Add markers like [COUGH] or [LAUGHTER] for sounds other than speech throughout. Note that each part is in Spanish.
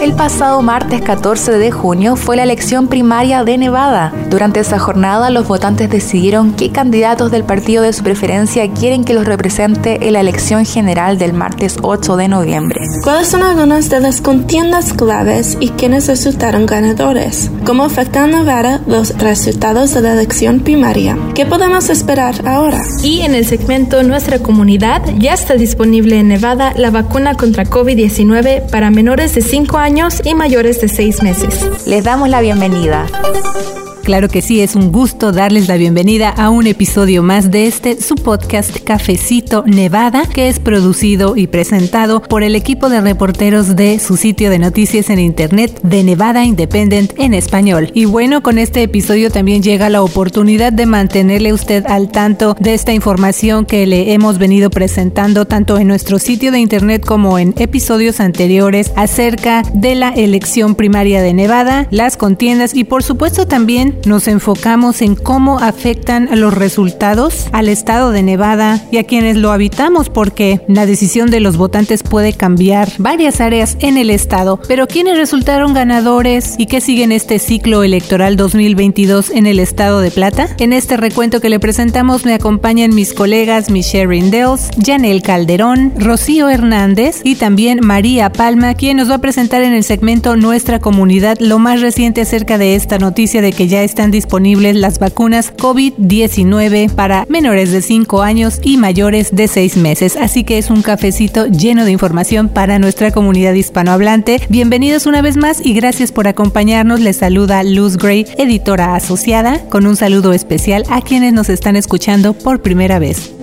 El pasado martes 14 de junio fue la elección primaria de Nevada. Durante esa jornada, los votantes decidieron qué candidatos del partido de su preferencia quieren que los represente en la elección general del martes 8 de noviembre. ¿Cuáles son algunas de las contiendas claves y quiénes resultaron ganadores? ¿Cómo afectan a Nevada los resultados de la elección primaria? ¿Qué podemos esperar ahora? Y en el segmento Nuestra comunidad ya está disponible en Nevada la vacuna contra COVID-19 para menores de 5 años y mayores de 6 meses. Les damos la bienvenida. Claro que sí, es un gusto darles la bienvenida a un episodio más de este su podcast Cafecito Nevada, que es producido y presentado por el equipo de reporteros de su sitio de noticias en internet de Nevada Independent en español. Y bueno, con este episodio también llega la oportunidad de mantenerle usted al tanto de esta información que le hemos venido presentando tanto en nuestro sitio de internet como en episodios anteriores acerca de la elección primaria de Nevada, las contiendas y por supuesto también nos enfocamos en cómo afectan los resultados al estado de Nevada y a quienes lo habitamos porque la decisión de los votantes puede cambiar varias áreas en el estado. Pero ¿quiénes resultaron ganadores y qué siguen este ciclo electoral 2022 en el estado de Plata? En este recuento que le presentamos me acompañan mis colegas Michelle Rindels, Janel Calderón, Rocío Hernández y también María Palma, quien nos va a presentar en el segmento Nuestra Comunidad lo más reciente acerca de esta noticia de que ya están disponibles las vacunas COVID-19 para menores de 5 años y mayores de 6 meses. Así que es un cafecito lleno de información para nuestra comunidad hispanohablante. Bienvenidos una vez más y gracias por acompañarnos. Les saluda Luz Gray, editora asociada, con un saludo especial a quienes nos están escuchando por primera vez.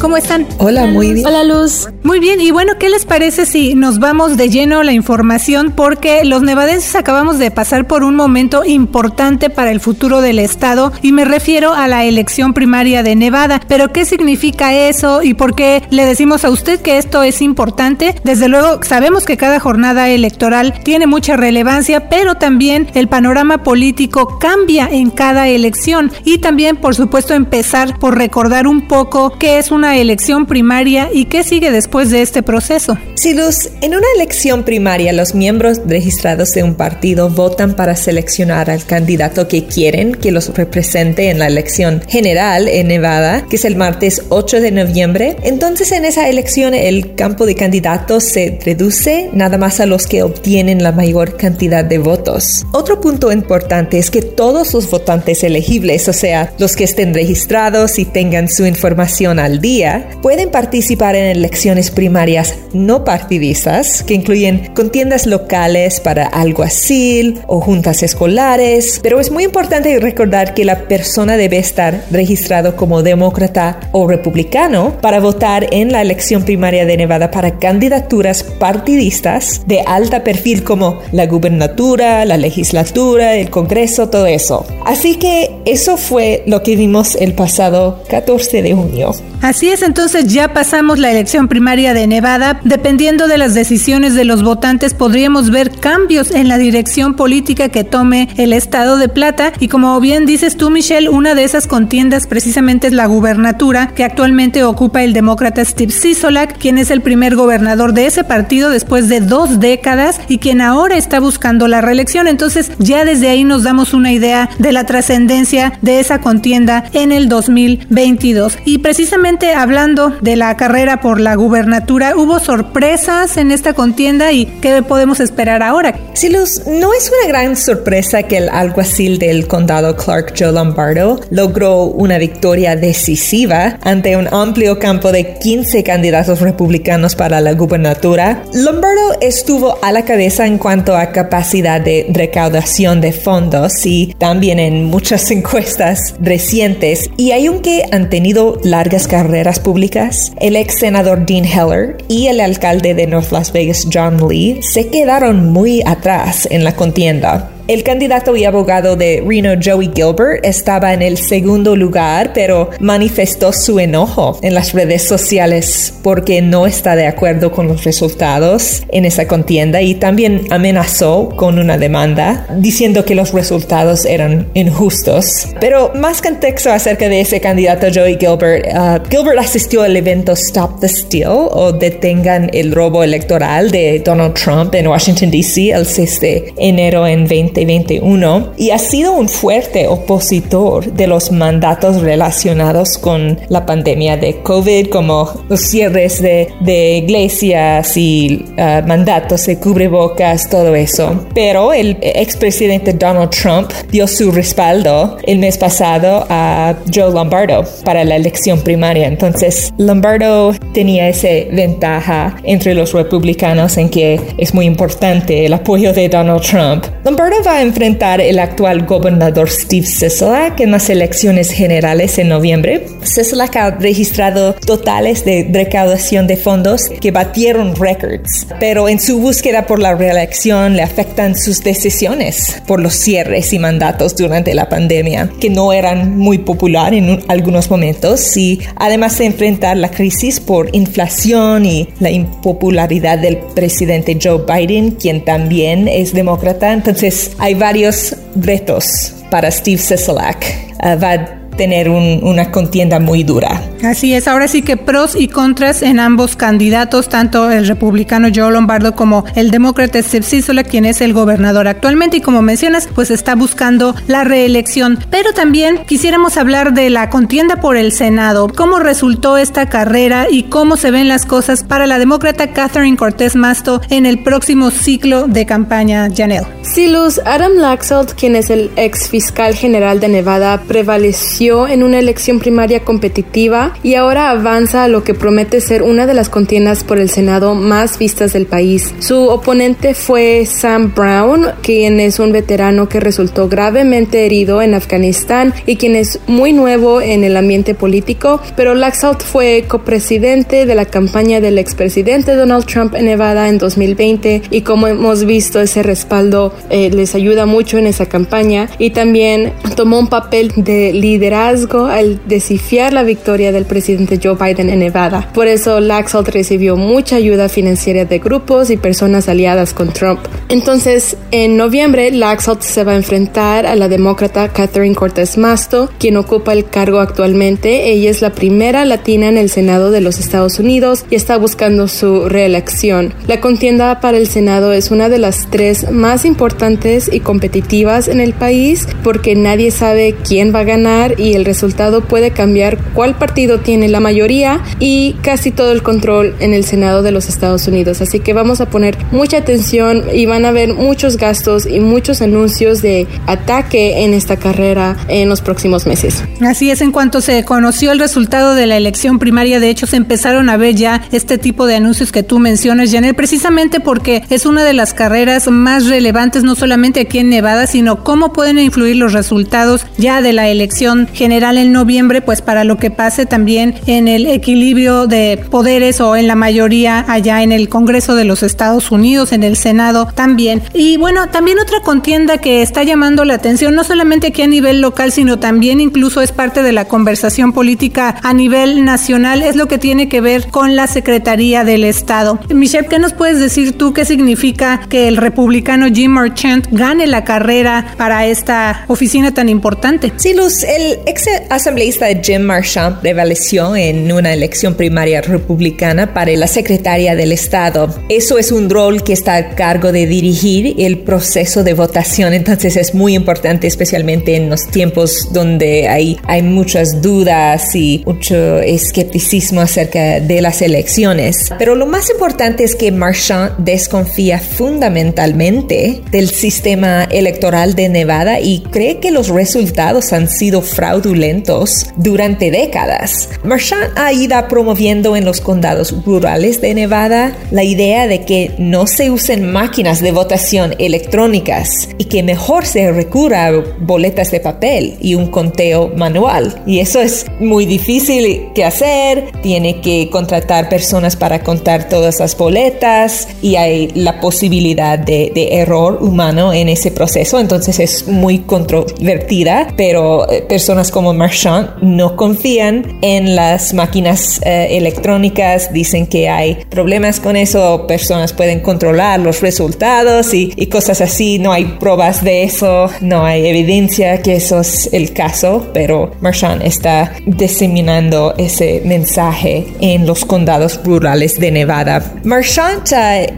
¿Cómo están? Hola, muy bien. Hola, Luz. Muy bien, y bueno, ¿qué les parece si nos vamos de lleno a la información? Porque los nevadenses acabamos de pasar por un momento importante para el futuro del Estado y me refiero a la elección primaria de Nevada. Pero ¿qué significa eso y por qué le decimos a usted que esto es importante? Desde luego, sabemos que cada jornada electoral tiene mucha relevancia, pero también el panorama político cambia en cada elección y también, por supuesto, empezar por recordar un poco qué es una elección primaria y qué sigue después de este proceso. Sí, Luz, en una elección primaria los miembros registrados de un partido votan para seleccionar al candidato que quieren que los represente en la elección general en Nevada, que es el martes 8 de noviembre. Entonces en esa elección el campo de candidatos se reduce nada más a los que obtienen la mayor cantidad de votos. Otro punto importante es que todos los votantes elegibles, o sea, los que estén registrados y tengan su información al día, pueden participar en elecciones primarias no partidistas, que incluyen contiendas locales para alguacil o juntas escolares, pero es muy importante recordar que la persona debe estar registrado como demócrata o republicano para votar en la elección primaria de Nevada para candidaturas partidistas de alta perfil como la gubernatura, la legislatura, el Congreso, todo eso. Así que eso fue lo que vimos el pasado 14 de junio. Así es, entonces ya pasamos la elección primaria de Nevada. Dependiendo de las decisiones de los votantes, podríamos ver cambios en la dirección política que tome el estado de Plata. Y como bien dices tú, Michelle, una de esas contiendas precisamente es la gubernatura que actualmente ocupa el demócrata Steve Sisolak, quien es el primer gobernador de ese partido después de dos décadas y quien ahora está buscando la reelección. Entonces ya desde ahí nos damos una idea de la trascendencia de esa contienda en el 2022. Y precisamente hablando de la carrera por la gubernatura, ¿hubo sorpresas en esta contienda y qué podemos esperar ahora? Sí, Luz, no es una gran sorpresa que el alguacil del condado Clark Joe Lombardo logró una victoria decisiva ante un amplio campo de 15 candidatos republicanos para la gubernatura. Lombardo estuvo a la cabeza en cuanto a capacidad de recaudación de fondos y también en muchas [LAUGHS] encuestas recientes y aunque han tenido largas carreras públicas, el ex senador Dean Heller y el alcalde de North Las Vegas John Lee se quedaron muy atrás en la contienda. El candidato y abogado de Reno, Joey Gilbert, estaba en el segundo lugar, pero manifestó su enojo en las redes sociales porque no está de acuerdo con los resultados en esa contienda y también amenazó con una demanda diciendo que los resultados eran injustos. Pero más contexto acerca de ese candidato Joey Gilbert, uh, Gilbert asistió al evento Stop the Steal o Detengan el robo electoral de Donald Trump en Washington, D.C. el 6 de enero en 20 2021 y ha sido un fuerte opositor de los mandatos relacionados con la pandemia de COVID, como los cierres de, de iglesias y uh, mandatos de cubrebocas, todo eso. Pero el expresidente Donald Trump dio su respaldo el mes pasado a Joe Lombardo para la elección primaria. Entonces, Lombardo tenía esa ventaja entre los republicanos en que es muy importante el apoyo de Donald Trump. Lombardo va a enfrentar el actual gobernador Steve Sisolak en las elecciones generales en noviembre. Sisolak ha registrado totales de recaudación de fondos que batieron récords, pero en su búsqueda por la reelección le afectan sus decisiones por los cierres y mandatos durante la pandemia, que no eran muy popular en algunos momentos y además de enfrentar la crisis por inflación y la impopularidad del presidente Joe Biden, quien también es demócrata. Entonces, hay varios retos para Steve Sisolak. Uh, tener una contienda muy dura. Así es, ahora sí que pros y contras en ambos candidatos, tanto el republicano Joe Lombardo como el demócrata Steve Sisola, quien es el gobernador actualmente y como mencionas, pues está buscando la reelección. Pero también quisiéramos hablar de la contienda por el Senado, cómo resultó esta carrera y cómo se ven las cosas para la demócrata Catherine Cortés Masto en el próximo ciclo de campaña, Janelle. Sí, Luz, Adam Laxalt, quien es el ex fiscal general de Nevada, prevaleció en una elección primaria competitiva y ahora avanza a lo que promete ser una de las contiendas por el Senado más vistas del país. Su oponente fue Sam Brown, quien es un veterano que resultó gravemente herido en Afganistán y quien es muy nuevo en el ambiente político, pero Laxalt fue copresidente de la campaña del expresidente Donald Trump en Nevada en 2020 y como hemos visto ese respaldo eh, les ayuda mucho en esa campaña y también tomó un papel de liderazgo al desafiar la victoria del presidente Joe Biden en Nevada. Por eso Laxalt recibió mucha ayuda financiera de grupos y personas aliadas con Trump. Entonces, en noviembre, Laxalt se va a enfrentar a la demócrata Catherine Cortez Masto, quien ocupa el cargo actualmente. Ella es la primera latina en el Senado de los Estados Unidos y está buscando su reelección. La contienda para el Senado es una de las tres más importantes y competitivas en el país porque nadie sabe quién va a ganar y el resultado puede cambiar cuál partido tiene la mayoría y casi todo el control en el Senado de los Estados Unidos. Así que vamos a poner mucha atención y van a haber muchos gastos y muchos anuncios de ataque en esta carrera en los próximos meses. Así es, en cuanto se conoció el resultado de la elección primaria, de hecho se empezaron a ver ya este tipo de anuncios que tú mencionas, Janel, precisamente porque es una de las carreras más relevantes, no solamente aquí en Nevada, sino cómo pueden influir los resultados ya de la elección general en noviembre, pues para lo que pase también en el equilibrio de poderes o en la mayoría allá en el Congreso de los Estados Unidos, en el Senado también. Y bueno, también otra contienda que está llamando la atención, no solamente aquí a nivel local, sino también incluso es parte de la conversación política a nivel nacional, es lo que tiene que ver con la Secretaría del Estado. Michelle, ¿qué nos puedes decir tú? ¿Qué significa que el republicano Jim Marchant gane la carrera para esta oficina tan importante? Sí, Luz, el ex asambleísta Jim Marchand prevaleció en una elección primaria republicana para la secretaria del Estado. Eso es un rol que está a cargo de dirigir el proceso de votación, entonces es muy importante, especialmente en los tiempos donde hay, muchas dudas y mucho escepticismo acerca de las elecciones. Pero lo más importante es que Marchand desconfía fundamentalmente del sistema electoral de Nevada y cree que los resultados han sido fraudulentos durante décadas. Marchand ha ido promoviendo en los condados rurales de Nevada la idea de que no se usen máquinas de votación electrónicas y que mejor se recurra a boletas de papel y un conteo manual. Y eso es muy difícil que hacer, tiene que contratar personas para contar todas las boletas y hay la posibilidad de, error humano en ese proceso, entonces es muy controvertida, pero eh, como Marchand no confían en las máquinas eh, electrónicas, dicen que hay problemas con eso, personas pueden controlar los resultados y, cosas así, no hay pruebas de eso, no hay evidencia que eso es el caso, pero Marchand está diseminando ese mensaje en los condados rurales de Nevada. Marchand,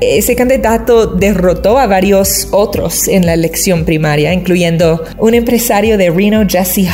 ese candidato derrotó a varios otros en la elección primaria, incluyendo un empresario de Reno, Jesse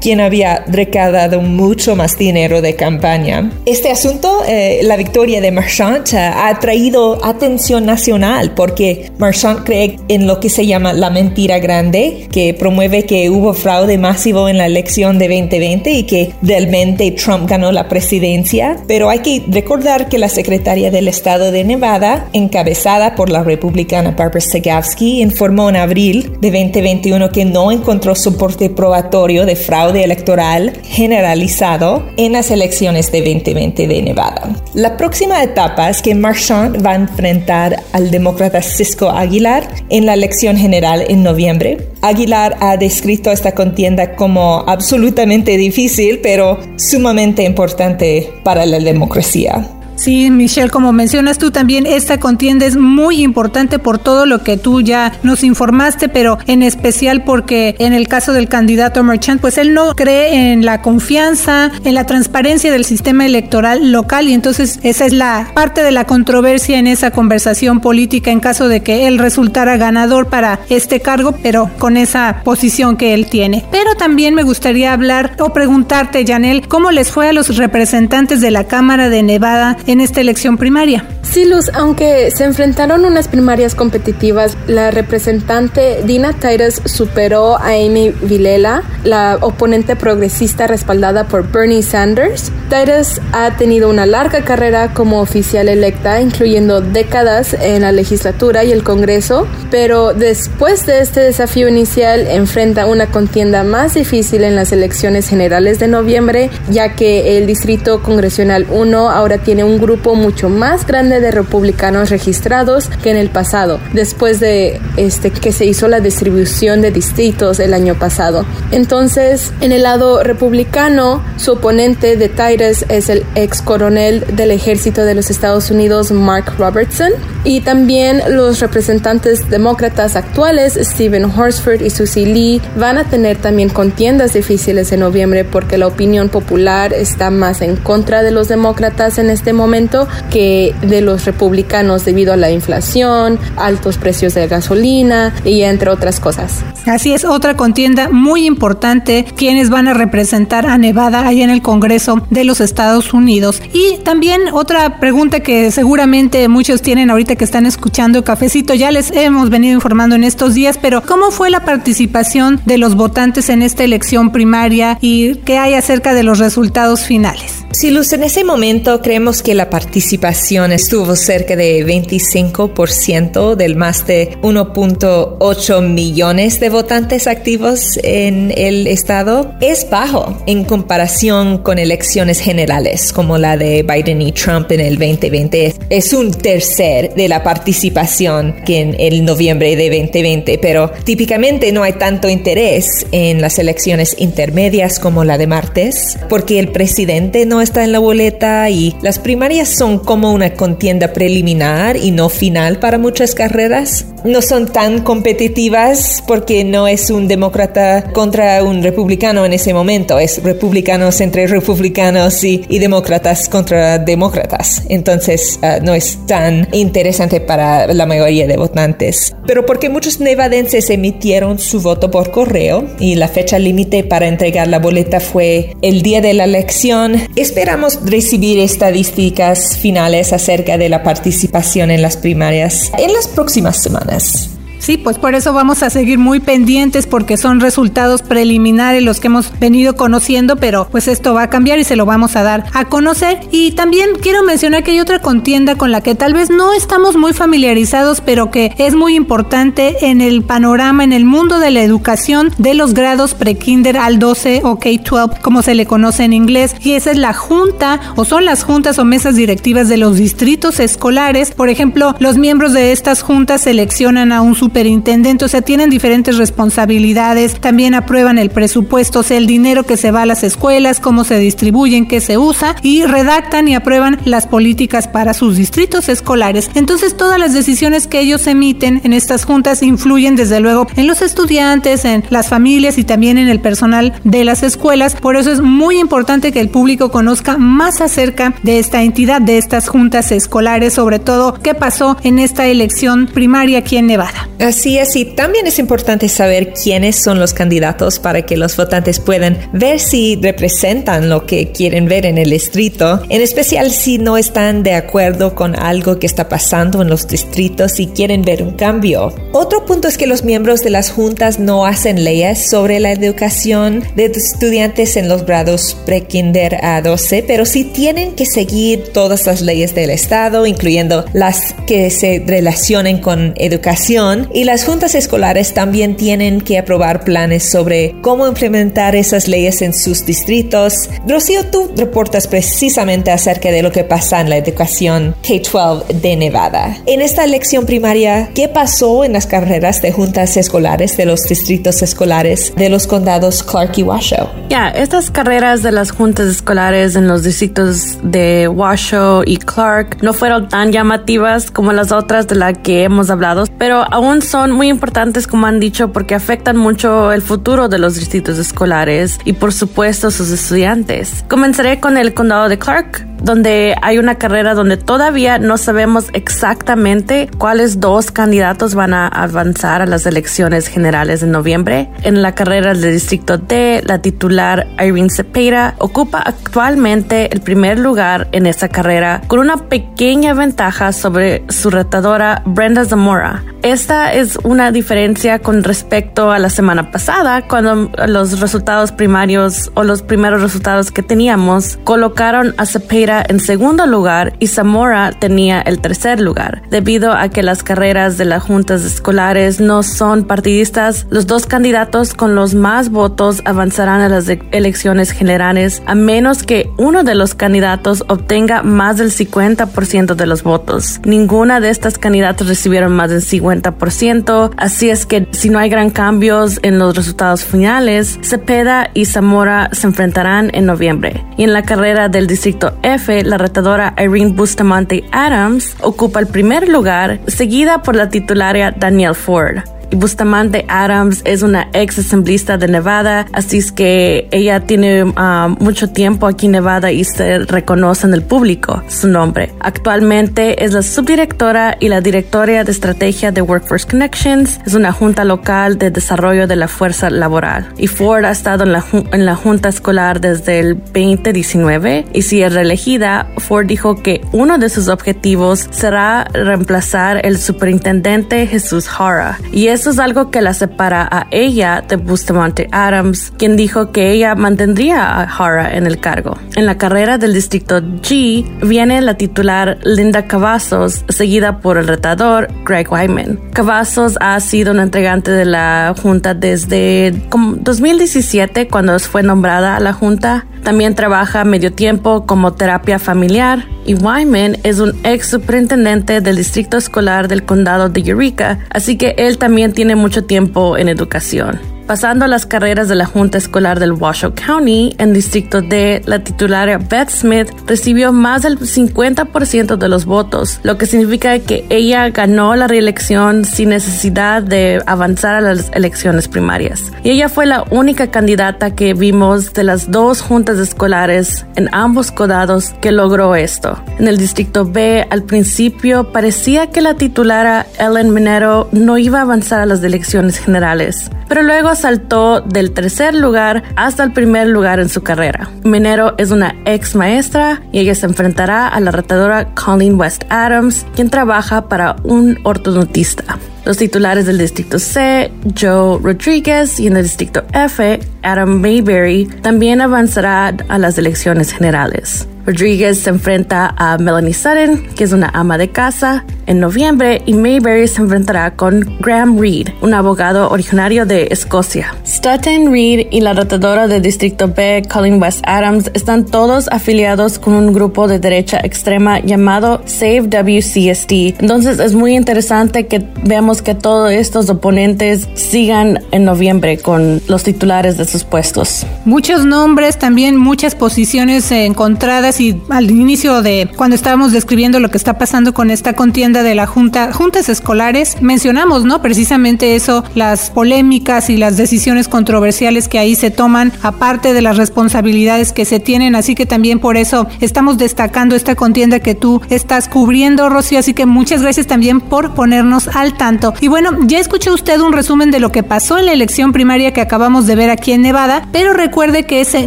Quien había recaudado mucho más dinero de campaña. Este asunto, eh, la victoria de Marchand, ha atraído atención nacional porque Marchand cree en lo que se llama la mentira grande, que promueve que hubo fraude masivo en la elección de 2020 y que realmente Trump ganó la presidencia. Pero hay que recordar que la secretaria del estado de Nevada, encabezada por la republicana Barbara Sagavsky, informó en abril de 2021 que no encontró soporte probatorio de fraude electoral generalizado en las elecciones de 2020 de Nevada. La próxima etapa es que Marchand va a enfrentar al demócrata Cisco Aguilar en la elección general en noviembre. Aguilar ha descrito esta contienda como absolutamente difícil, pero sumamente importante para la democracia. Sí, Michelle, como mencionas tú también, esta contienda es muy importante por todo lo que tú ya nos informaste, pero en especial porque en el caso del candidato Merchant, pues él no cree en la confianza, en la transparencia del sistema electoral local y entonces esa es la parte de la controversia en esa conversación política en caso de que él resultara ganador para este cargo, pero con esa posición que él tiene. Pero también me gustaría hablar o preguntarte, Janel, ¿cómo les fue a los representantes de la Cámara de Nevada en esta elección primaria. Sí, Luz, aunque se enfrentaron unas primarias competitivas, la representante Dina Titus superó a Amy Vilela, la oponente progresista respaldada por Bernie Sanders. Titus ha tenido una larga carrera como oficial electa, incluyendo décadas en la legislatura y el Congreso, pero después de este desafío inicial enfrenta una contienda más difícil en las elecciones generales de noviembre, ya que el Distrito Congresional 1 ahora tiene grupo mucho más grande de republicanos registrados que en el pasado, después de este, que se hizo la distribución de distritos el año pasado. Entonces, en el lado republicano, su oponente de Titus es el ex coronel del ejército de los Estados Unidos, Mark Robertson, y también los representantes demócratas actuales, Stephen Horsford y Susie Lee, van a tener también contiendas difíciles en noviembre porque la opinión popular está más en contra de los demócratas en este momento que de los republicanos debido a la inflación, altos precios de gasolina y entre otras cosas. Así es, otra contienda muy importante, quienes van a representar a Nevada ahí en el Congreso de los Estados Unidos. Y también otra pregunta que seguramente muchos tienen ahorita que están escuchando Cafecito, ya les hemos venido informando en estos días, pero ¿cómo fue la participación de los votantes en esta elección primaria y qué hay acerca de los resultados finales? Sí, Luz, en ese momento creemos que la participación estuvo cerca de 25% del más de 1.8 millones de votantes activos en el estado. Es bajo en comparación con elecciones generales como la de Biden y Trump en el 2020. Es un tercer de la participación que en el noviembre de 2020, pero típicamente no hay tanto interés en las elecciones intermedias como la de martes porque el presidente no está en la boleta y las primarias son como una contienda preliminar y no final para muchas carreras. No son tan competitivas porque no es un demócrata contra un republicano en ese momento, es republicanos entre republicanos y, demócratas contra demócratas. Entonces ah, no es tan interesante para la mayoría de votantes. Pero porque muchos nevadenses emitieron su voto por correo y la fecha límite para entregar la boleta fue el día de la elección, esperamos recibir estadísticas finales acerca de la participación en las primarias en las próximas semanas. Sí, pues por eso vamos a seguir muy pendientes porque son resultados preliminares los que hemos venido conociendo, pero pues esto va a cambiar y se lo vamos a dar a conocer. Y también quiero mencionar que hay otra contienda con la que tal vez no estamos muy familiarizados, pero que es muy importante en el panorama, en el mundo de la educación de los grados pre-kinder al 12 o K-12, como se le conoce en inglés. Y esa es la junta o son las juntas o mesas directivas de los distritos escolares. Por ejemplo, los miembros de estas juntas seleccionan a un superintendente, o sea, tienen diferentes responsabilidades, también aprueban el presupuesto, o el dinero que se va a las escuelas, cómo se distribuyen, qué se usa y redactan y aprueban las políticas para sus distritos escolares. Entonces, todas las decisiones que ellos emiten en estas juntas influyen desde luego en los estudiantes, en las familias y también en el personal de las escuelas. Por eso es muy importante que el público conozca más acerca de esta entidad, de estas juntas escolares, sobre todo qué pasó en esta elección primaria aquí en Nevada. Así es, y también es importante saber quiénes son los candidatos para que los votantes puedan ver si representan lo que quieren ver en el distrito, en especial si no están de acuerdo con algo que está pasando en los distritos y quieren ver un cambio. Otro punto es que los miembros de las juntas no hacen leyes sobre la educación de estudiantes en los grados pre-kinder a 12, pero sí tienen que seguir todas las leyes del estado, incluyendo las que se relacionen con educación y las juntas escolares también tienen que aprobar planes sobre cómo implementar esas leyes en sus distritos. Rocío, tú reportas precisamente acerca de lo que pasa en la educación K-12 de Nevada. En esta elección primaria, ¿qué pasó en las carreras de juntas escolares de los distritos escolares de los condados Clark y Washoe? Ya, estas carreras de las juntas escolares en los distritos de Washoe y Clark no fueron tan llamativas como las otras de las que hemos hablado, pero aún son muy importantes, como han dicho, porque afectan mucho el futuro de los distritos escolares y, por supuesto, sus estudiantes. Comenzaré con el condado de Clark, donde hay una carrera donde todavía no sabemos exactamente cuáles dos candidatos van a avanzar a las elecciones generales de noviembre. En la carrera del distrito D, la titular Irene Cepeda ocupa actualmente el primer lugar en esta carrera con una pequeña ventaja sobre su retadora Brenda Zamora. Esta es una diferencia con respecto a la semana pasada, cuando los resultados primarios o los primeros resultados que teníamos colocaron a Cepeda en segundo lugar y Zamora tenía el tercer lugar. Debido a que las carreras de las juntas escolares no son partidistas, los dos candidatos con los más votos avanzarán a las elecciones generales a menos que uno de los candidatos obtenga más del 50% de los votos. Ninguna de estas candidatas recibieron más del 50% así es que si no hay gran cambios en los resultados finales, Cepeda y Zamora se enfrentarán en noviembre. Y en la carrera del distrito F, la retadora Irene Bustamante Adams ocupa el primer lugar, seguida por la titularia Danielle Ford. Bustamante Adams es una ex asambleísta de Nevada, así es que ella tiene ah, mucho tiempo aquí en Nevada y se reconoce en el público su nombre. Actualmente es la subdirectora y la directora de estrategia de Workforce Connections, es una junta local de desarrollo de la fuerza laboral. Y Ford ha estado en la, en la junta escolar desde el 2019 y si es reelegida, Ford dijo que uno de sus objetivos será reemplazar el superintendente Jesús Hara y es eso es algo que la separa a ella de Bustamante Adams, quien dijo que ella mantendría a Hara en el cargo. En la carrera del distrito G viene la titular Linda Cavazos, seguida por el retador Greg Wyman. Cavazos ha sido una entregante de la Junta desde 2017, cuando fue nombrada a la Junta. También trabaja medio tiempo como terapia familiar y Wyman es un ex superintendente del distrito escolar del condado de Eureka, así que él también tiene mucho tiempo en educación. Pasando a las carreras de la Junta Escolar del Washoe County, en Distrito D, la titular Beth Smith recibió más del 50% de los votos, lo que significa que ella ganó la reelección sin necesidad de avanzar a las elecciones primarias. Y ella fue la única candidata que vimos de las dos juntas escolares en ambos condados que logró esto. En el Distrito B, al principio parecía que la titulara Ellen Minero no iba a avanzar a las elecciones generales, pero luego saltó del tercer lugar hasta el primer lugar en su carrera. Minero es una ex maestra y ella se enfrentará a la retadora Colleen West Adams, quien trabaja para un ortodontista. Los titulares del Distrito C, Joe Rodríguez, y en el Distrito F, Adam Mayberry, también avanzará a las elecciones generales. Rodríguez se enfrenta a Melanie Sutton, que es una ama de casa, en noviembre y Mayberry se enfrentará con Graham Reed, un abogado originario de Escocia. Sutton, Reed y la rotadora del Distrito B, Colin West Adams, están todos afiliados con un grupo de derecha extrema llamado Save WCSD. Entonces es muy interesante que veamos que todos estos oponentes sigan en noviembre con los titulares de sus puestos. Muchos nombres, también muchas posiciones encontradas y al inicio de cuando estábamos describiendo lo que está pasando con esta contienda de la Junta, juntas escolares, mencionamos, ¿no? Precisamente eso, las polémicas y las decisiones controversiales que ahí se toman, aparte de las responsabilidades que se tienen, así que también por eso estamos destacando esta contienda que tú estás cubriendo, Rocío, así que muchas gracias también por ponernos al tanto. Y bueno, ya escuchó usted un resumen de lo que pasó en la elección primaria que acabamos de ver aquí en Nevada, pero recuerde que ese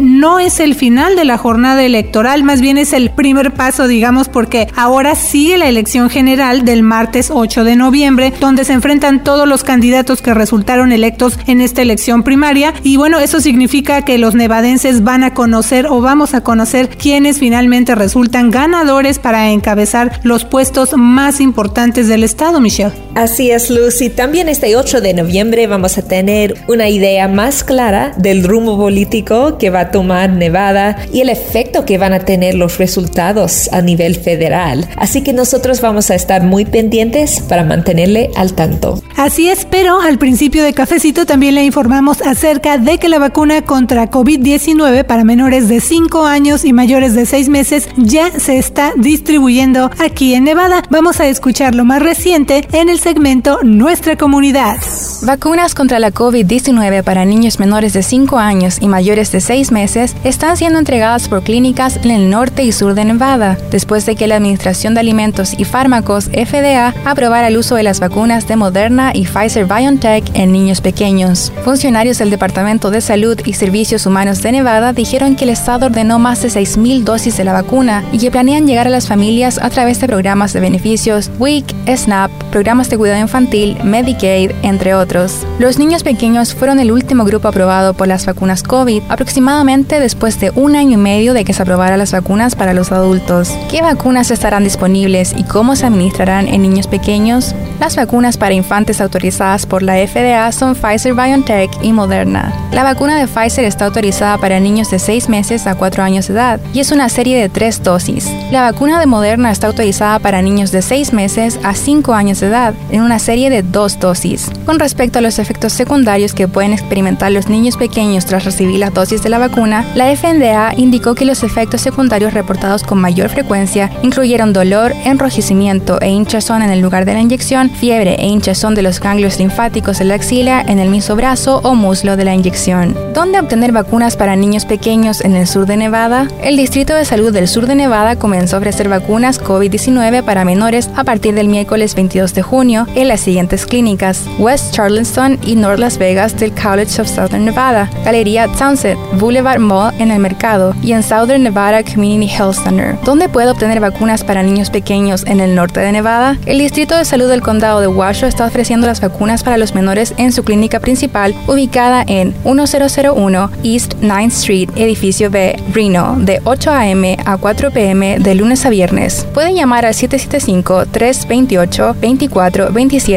no es el final de la jornada electoral, más bien es el primer paso, digamos, porque ahora sigue la elección general del martes 8 de noviembre, donde se enfrentan todos los candidatos que resultaron electos en esta elección primaria. Y bueno, eso significa que los nevadenses van a conocer o vamos a conocer quiénes finalmente resultan ganadores para encabezar los puestos más importantes del estado, Michelle. Así es, Lucy. También este 8 de noviembre vamos a tener una idea más clara del rumbo político que va a tomar Nevada y el efecto que van a tener los resultados a nivel federal. Así que nosotros vamos a estar muy pendientes para mantenerle al tanto. Así es, pero al principio de Cafecito también le informamos acerca de que la vacuna contra COVID-19 para menores de 5 años y mayores de 6 meses ya se está distribuyendo aquí en Nevada. Vamos a escuchar lo más reciente en el segmento Nuestra Comunidad. Vacunas contra la COVID-19 para niños menores de 5 años y mayores de 6 meses están siendo entregadas por clínicas en el norte y sur de Nevada, después de que la Administración de Alimentos y Fármacos FDA aprobara el uso de las vacunas de Moderna y Pfizer BioNTech en niños pequeños. Funcionarios del Departamento de Salud y Servicios Humanos de Nevada dijeron que el estado ordenó más de 6.000 dosis de la vacuna y que planean llegar a las familias a través de programas de beneficios WIC, SNAP, programas de cuidado infantil, Medicaid, entre otros. Los niños pequeños fueron el último grupo aprobado por las vacunas COVID, aproximadamente después de un año y medio de que se aprobaran las vacunas para los adultos. ¿Qué vacunas estarán disponibles y cómo se administrarán en niños pequeños? Las vacunas para infantes autorizadas por la FDA son Pfizer BioNTech y Moderna. La vacuna de Pfizer está autorizada para niños de 6 meses a 4 años de edad y es una serie de 3 dosis. La vacuna de Moderna está autorizada para niños de 6 meses a 5 años de edad en una serie de 2 dosis. Con respecto a los efectos secundarios que pueden experimentar los niños pequeños tras recibir las dosis de la vacuna, la FDA indicó que los efectos secundarios reportados con mayor frecuencia incluyeron dolor, enrojecimiento e hinchazón en el lugar de la inyección, fiebre e hinchazón de los ganglios linfáticos de la axila en el mismo brazo o muslo de la inyección. ¿Dónde obtener vacunas para niños pequeños en el sur de Nevada? El Distrito de Salud del Sur de Nevada comenzó a ofrecer vacunas COVID-19 para menores a partir del miércoles 22 de junio en las siguientes clínicas: West Charlotte y North Las Vegas del College of Southern Nevada, Galería Sunset, Boulevard Mall en el mercado y en Southern Nevada Community Health Center. ¿Dónde puedo obtener vacunas para niños pequeños en el norte de Nevada? El Distrito de Salud del Condado de Washoe está ofreciendo las vacunas para los menores en su clínica principal ubicada en 1001 East 9th Street, edificio B, Reno, de 8 a.m. a 4 p.m. de lunes a viernes. Pueden llamar al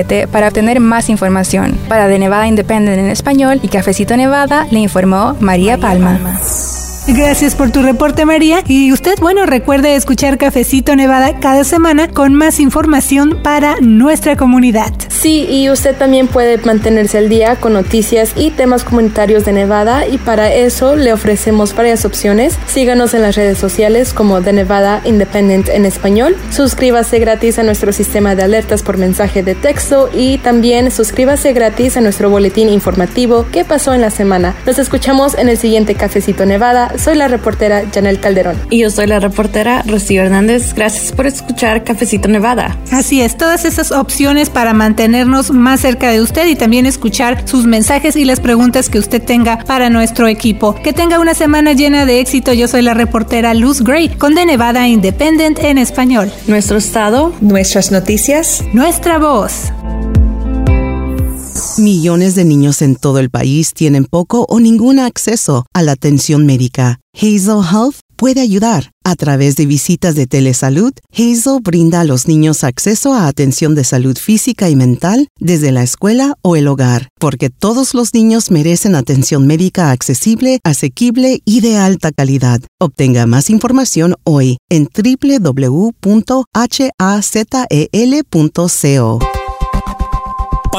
775-328-2427 para obtener más información. Para The Nevada Independent en español y Cafecito Nevada, le informó María, Palma. Gracias por tu reporte, María. Y usted, bueno, recuerde escuchar Cafecito Nevada cada semana con más información para nuestra comunidad. Sí, y usted también puede mantenerse al día con noticias y temas comunitarios de Nevada y para eso le ofrecemos varias opciones. Síganos en las redes sociales como The Nevada Independent en español. Suscríbase gratis a nuestro sistema de alertas por mensaje de texto y también suscríbase gratis a nuestro boletín informativo ¿Qué pasó en la semana? Nos escuchamos en el siguiente Cafecito Nevada soy la reportera Janel Calderón. Y yo soy la reportera Rocío Hernández. Gracias por escuchar Cafecito Nevada. Así es, todas esas opciones para mantenernos más cerca de usted y también escuchar sus mensajes y las preguntas que usted tenga para nuestro equipo. Que tenga una semana llena de éxito. Yo soy la reportera Luz Gray con The Nevada Independent en español. Nuestro estado, nuestras noticias, nuestra voz. Millones de niños en todo el país tienen poco o ningún acceso a la atención médica. Hazel Health puede ayudar. A través de visitas de telesalud, Hazel brinda a los niños acceso a atención de salud física y mental desde la escuela o el hogar, porque todos los niños merecen atención médica accesible, asequible y de alta calidad. Obtenga más información hoy en www.hazel.co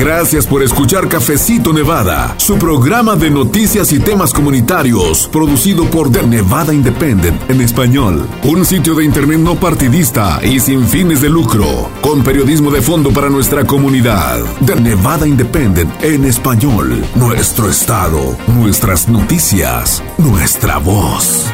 Gracias por escuchar Cafecito Nevada, su programa de noticias y temas comunitarios, producido por The Nevada Independent en español. Un sitio de internet no partidista y sin fines de lucro, con periodismo de fondo para nuestra comunidad. The Nevada Independent en español. Nuestro estado, nuestras noticias, nuestra voz.